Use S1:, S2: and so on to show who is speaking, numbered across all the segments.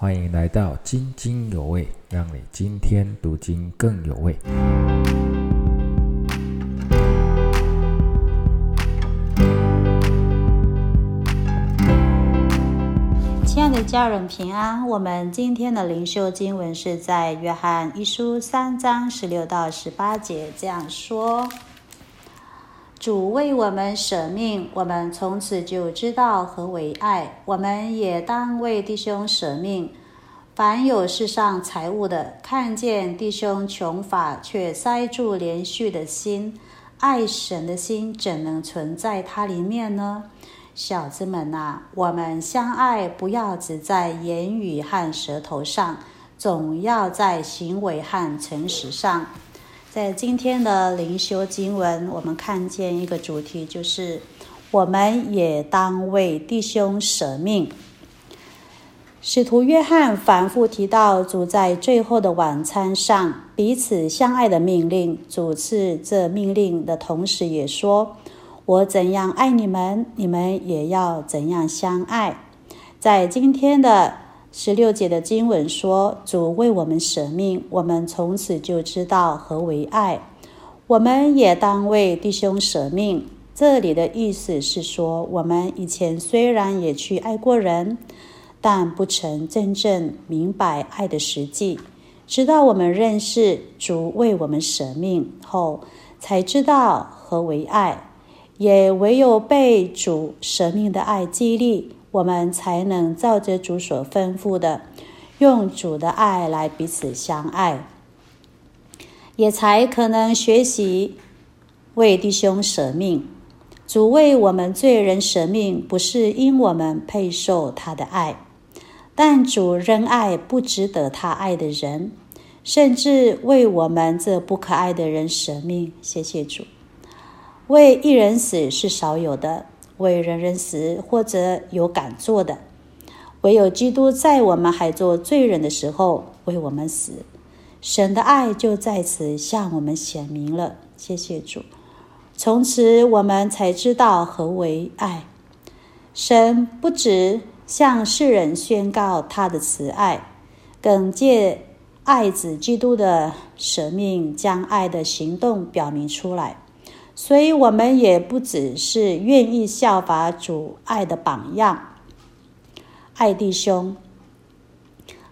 S1: 欢迎来到津津有味，让你今天读经更有味。
S2: 亲爱的家人平安，我们今天的灵修经文是在约翰一书三章十六到十八节，这样说：主为我们舍命，我们从此就知道何为爱。我们也当为弟兄舍命。凡有世上财物的，看见弟兄穷乏，却塞住连续的心，爱神的心怎能存在他里面呢？小子们呐，我们相爱，不要只在言语和舌头上，总要在行为和诚实上。在今天的灵修经文，我们看见一个主题，就是我们也当为弟兄舍命。使徒约翰反复提到主在最后的晚餐上彼此相爱的命令。主赐这命令的同时，也说。我怎样爱你们，你们也要怎样相爱。在今天的十六节的经文说，主为我们舍命，我们从此就知道何为爱。我们也当为弟兄舍命。这里的意思是说，我们以前虽然也去爱过人，但不曾真正明白爱的实际。直到我们认识主为我们舍命后，才知道何为爱。也唯有被主舍命的爱激励，我们才能照着主所吩咐的，用主的爱来彼此相爱，也才可能学习为弟兄舍命。主为我们罪人舍命，不是因我们配受他的爱，但主仍爱不值得他爱的人，甚至为我们这不可爱的人舍命。谢谢主。为一人死是少有的，为人人死或者有敢做的，唯有基督在我们还做罪人的时候为我们死，神的爱就在此向我们显明了。谢谢主，从此我们才知道何为爱。神不止向世人宣告他的慈爱，更借爱子基督的舍命，将爱的行动表明出来。所以，我们也不只是愿意效法主爱的榜样，爱弟兄，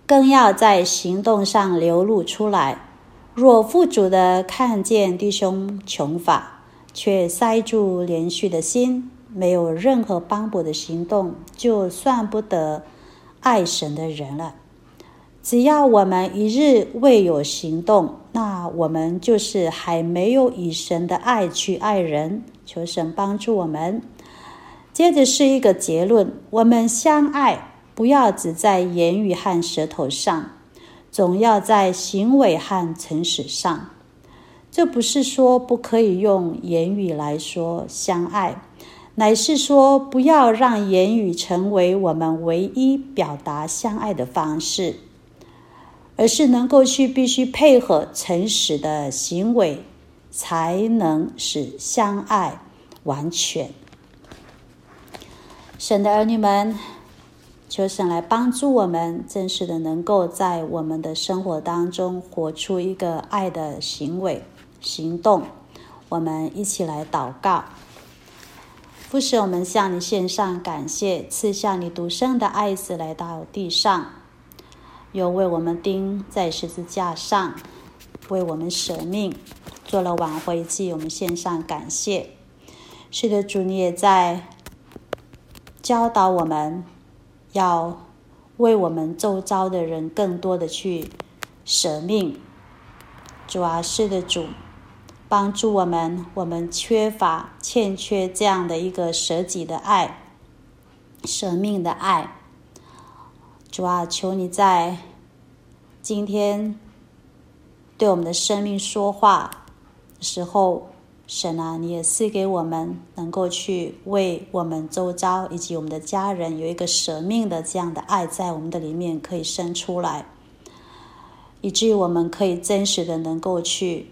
S2: 更要在行动上流露出来。若父主的看见弟兄穷乏，却塞住连续的心，没有任何帮补的行动，就算不得爱神的人了。只要我们一日未有行动，那我们就是还没有以神的爱去爱人。求神帮助我们。接着是一个结论：我们相爱，不要只在言语和舌头上，总要在行为和诚实上。这不是说不可以用言语来说相爱，乃是说不要让言语成为我们唯一表达相爱的方式。而是能够去必须配合诚实的行为，才能使相爱完全。神的儿女们，求神来帮助我们，真实的能够在我们的生活当中活出一个爱的行为行动。我们一起来祷告，父神，我们向你献上感谢，赐下你独生的爱子来到地上。又为我们钉在十字架上，为我们舍命，做了挽回祭，我们献上感谢。是的，主，你也在教导我们，要为我们周遭的人更多的去舍命。主啊，是的，主，帮助我们，我们缺乏、欠缺这样的一个舍己的爱、舍命的爱。主啊，求你在今天对我们的生命说话的时候，神啊，你也赐给我们能够去为我们周遭以及我们的家人有一个舍命的这样的爱，在我们的里面可以生出来，以至于我们可以真实的能够去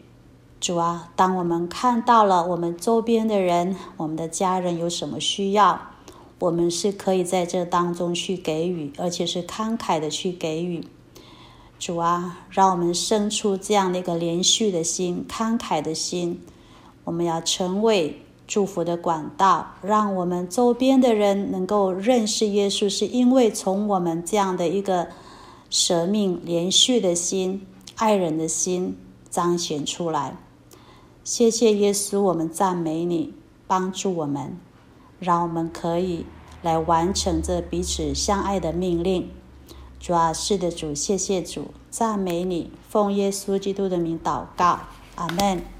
S2: 主啊，当我们看到了我们周边的人、我们的家人有什么需要，我们是可以在这当中去给予，而且是慷慨的去给予。主啊，让我们生出这样的一个连续的心、慷慨的心。我们要成为祝福的管道，让我们周边的人能够认识耶稣，是因为从我们这样的一个舍命、连续的心、爱人的心彰显出来。谢谢耶稣，我们赞美你，帮助我们。让我们可以来完成这彼此相爱的命令。主啊，是的，主，谢谢主，赞美你，奉耶稣基督的名祷告，阿门。